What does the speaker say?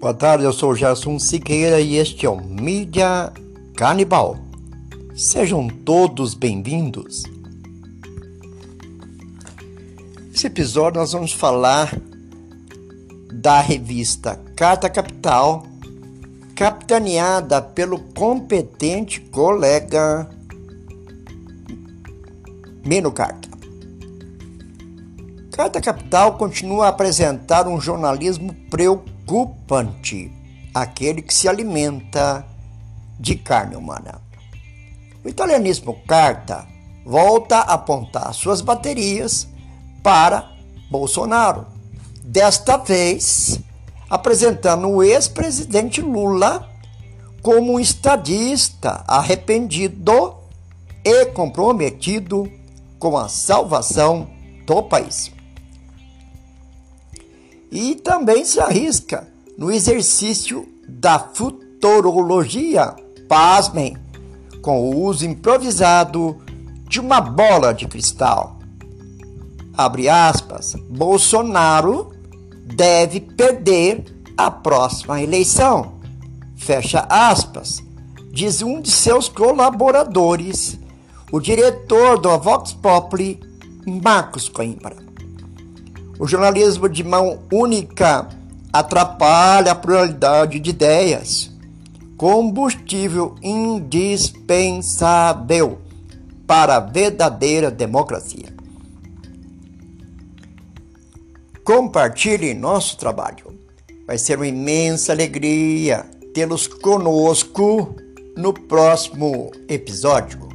Boa tarde, eu sou Gerson Siqueira e este é o Mídia Canibal. Sejam todos bem-vindos. Nesse episódio nós vamos falar da revista Carta Capital, capitaneada pelo competente colega Meno Carta. Carta Capital continua a apresentar um jornalismo preocupante preocupante aquele que se alimenta de carne humana. O italianismo Carta volta a apontar suas baterias para Bolsonaro, desta vez apresentando o ex-presidente Lula como um estadista arrependido e comprometido com a salvação do país e também se arrisca no exercício da futurologia, pasmem, com o uso improvisado de uma bola de cristal. Abre aspas, Bolsonaro deve perder a próxima eleição. Fecha aspas, diz um de seus colaboradores, o diretor do Vox Populi, Marcos Coimbra. O jornalismo de mão única atrapalha a pluralidade de ideias. Combustível indispensável para a verdadeira democracia. Compartilhe nosso trabalho. Vai ser uma imensa alegria tê-los conosco no próximo episódio.